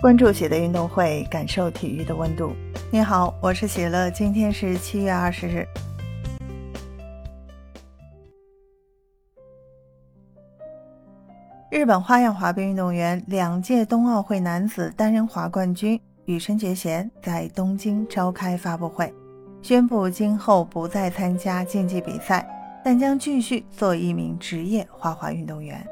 关注喜乐运动会，感受体育的温度。你好，我是喜乐，今天是七月二十日。日本花样滑冰运动员、两届冬奥会男子单人滑冠军羽生结弦在东京召开发布会，宣布今后不再参加竞技比赛，但将继续做一名职业花滑运动员。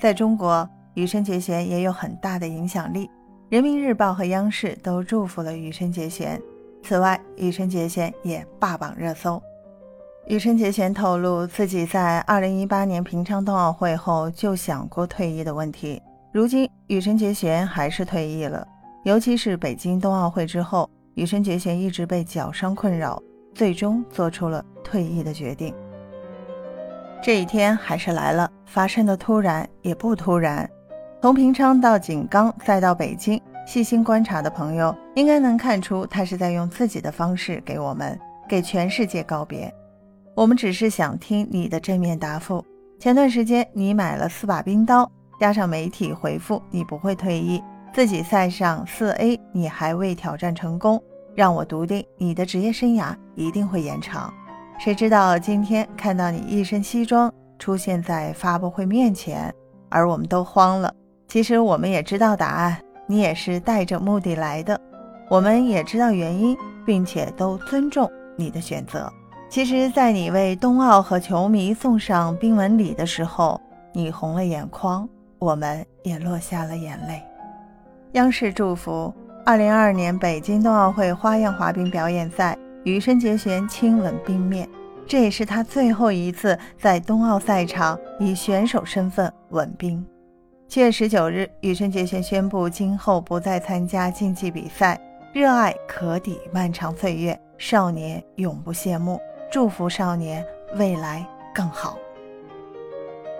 在中国，羽生结弦也有很大的影响力。人民日报和央视都祝福了羽生结弦。此外，羽生结弦也霸榜热搜。羽生结弦透露自己在2018年平昌冬奥会后就想过退役的问题。如今，羽生结弦还是退役了。尤其是北京冬奥会之后，羽生结弦一直被脚伤困扰，最终做出了退役的决定。这一天还是来了，发生的突然也不突然。从平昌到井冈，再到北京，细心观察的朋友应该能看出，他是在用自己的方式给我们、给全世界告别。我们只是想听你的正面答复。前段时间你买了四把冰刀，加上媒体回复你不会退役，自己赛上四 A 你还未挑战成功，让我笃定你的职业生涯一定会延长。谁知道今天看到你一身西装出现在发布会面前，而我们都慌了。其实我们也知道答案，你也是带着目的来的，我们也知道原因，并且都尊重你的选择。其实，在你为冬奥和球迷送上冰吻礼的时候，你红了眼眶，我们也落下了眼泪。央视祝福：二零二二年北京冬奥会花样滑冰表演赛，羽生结弦亲吻冰面，这也是他最后一次在冬奥赛场以选手身份吻冰。七月十九日，羽生结弦宣布今后不再参加竞技比赛。热爱可抵漫长岁月，少年永不谢幕。祝福少年未来更好。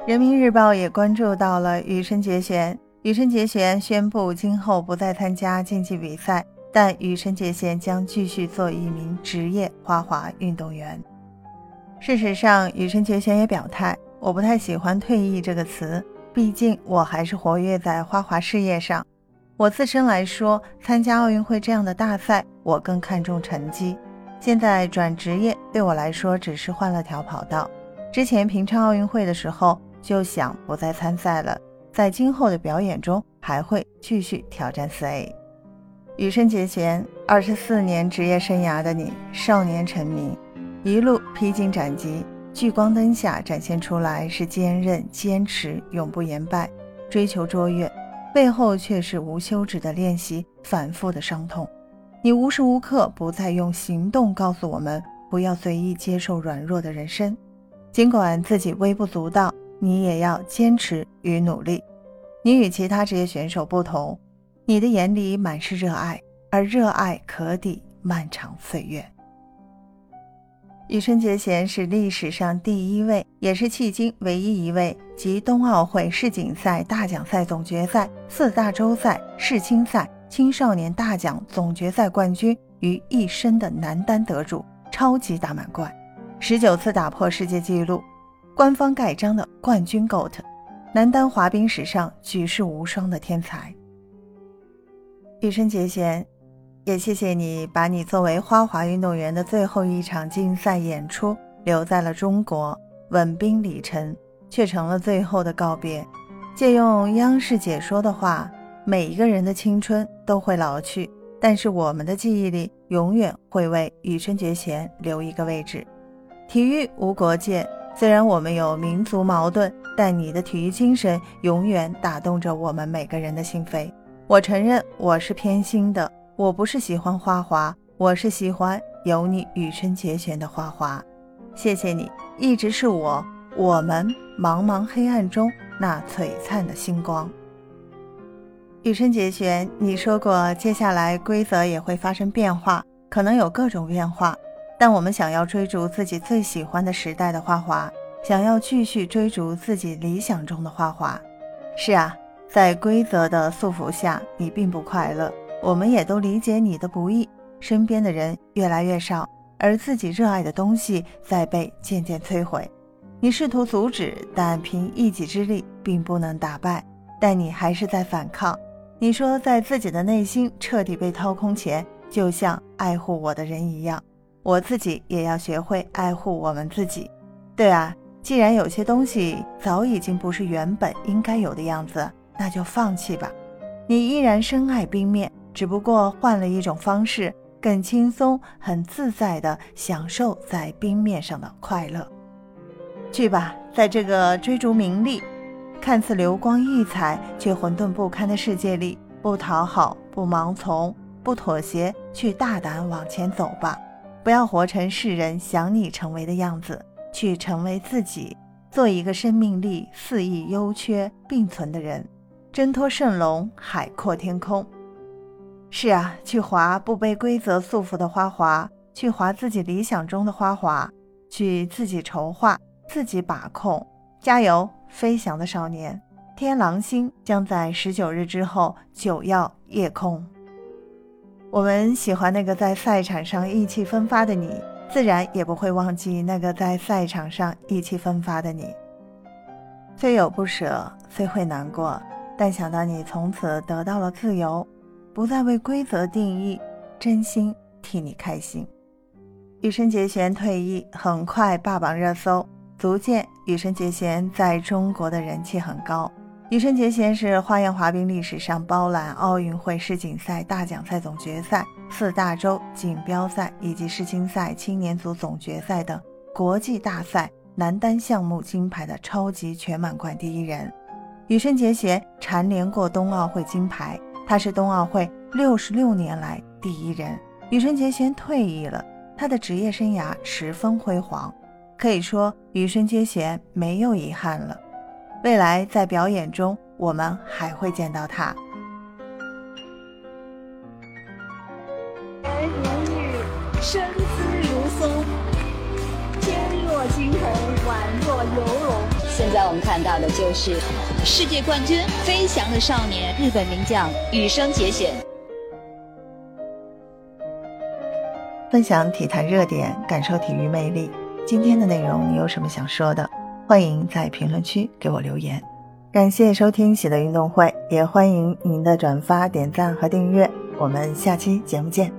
人民日报也关注到了羽生结弦。羽生结弦宣布今后不再参加竞技比赛，但羽生结弦将继续做一名职业花滑运动员。事实上，羽生结弦也表态：“我不太喜欢‘退役’这个词。”毕竟我还是活跃在花滑事业上。我自身来说，参加奥运会这样的大赛，我更看重成绩。现在转职业对我来说只是换了条跑道。之前平昌奥运会的时候就想不再参赛了，在今后的表演中还会继续挑战四 A。羽生结弦，二十四年职业生涯的你，少年成名，一路披荆斩棘。聚光灯下展现出来是坚韧、坚持、永不言败、追求卓越，背后却是无休止的练习、反复的伤痛。你无时无刻不在用行动告诉我们，不要随意接受软弱的人生。尽管自己微不足道，你也要坚持与努力。你与其他职业选手不同，你的眼里满是热爱，而热爱可抵漫长岁月。羽生结弦是历史上第一位，也是迄今唯一一位集冬奥会、世锦赛、大奖赛总决赛、四大洲赛、世青赛、青少年大奖总决赛冠军于一身的男单得主，超级大满贯，十九次打破世界纪录，官方盖章的冠军 GOAT，男单滑冰史上举世无双的天才。羽生结弦。也谢谢你把你作为花滑运动员的最后一场竞赛演出留在了中国，稳兵里程却成了最后的告别。借用央视解说的话，每一个人的青春都会老去，但是我们的记忆里永远会为羽生结弦留一个位置。体育无国界，虽然我们有民族矛盾，但你的体育精神永远打动着我们每个人的心扉。我承认我是偏心的。我不是喜欢花滑，我是喜欢有你羽生结弦的花花。谢谢你，一直是我我们茫茫黑暗中那璀璨的星光。羽生结弦，你说过接下来规则也会发生变化，可能有各种变化，但我们想要追逐自己最喜欢的时代的花滑，想要继续追逐自己理想中的花滑。是啊，在规则的束缚下，你并不快乐。我们也都理解你的不易，身边的人越来越少，而自己热爱的东西在被渐渐摧毁。你试图阻止，但凭一己之力并不能打败。但你还是在反抗。你说，在自己的内心彻底被掏空前，就像爱护我的人一样，我自己也要学会爱护我们自己。对啊，既然有些东西早已经不是原本应该有的样子，那就放弃吧。你依然深爱冰面，只不过换了一种方式，更轻松、很自在地享受在冰面上的快乐。去吧，在这个追逐名利。看似流光溢彩却混沌不堪的世界里，不讨好，不盲从，不妥协，去大胆往前走吧！不要活成世人想你成为的样子，去成为自己，做一个生命力四意、优缺并存的人，挣脱圣龙，海阔天空。是啊，去划不被规则束缚的花滑，去划自己理想中的花滑，去自己筹划，自己把控。加油！飞翔的少年，天狼星将在十九日之后九曜夜空。我们喜欢那个在赛场上意气风发的你，自然也不会忘记那个在赛场上意气风发的你。虽有不舍，虽会难过，但想到你从此得到了自由，不再为规则定义，真心替你开心。羽生结弦退役，很快霸榜热搜。足见羽生结弦在中国的人气很高。羽生结弦是花样滑冰历史上包揽奥运会世锦赛大奖赛总决赛、四大洲锦标赛以及世青赛青年组总决赛等国际大赛男单项目金牌的超级全满贯第一人。羽生结弦蝉联过冬奥会金牌，他是冬奥会六十六年来第一人。羽生结弦退役了，他的职业生涯十分辉煌。可以说，羽生结弦没有遗憾了。未来在表演中，我们还会见到他。如玉，身姿如松，翩若惊鸿，宛若游龙。现在我们看到的就是世界冠军飞翔的少年，日本名将羽生结弦。分享体坛热点，感受体育魅力。今天的内容你有什么想说的？欢迎在评论区给我留言。感谢收听喜乐运动会，也欢迎您的转发、点赞和订阅。我们下期节目见。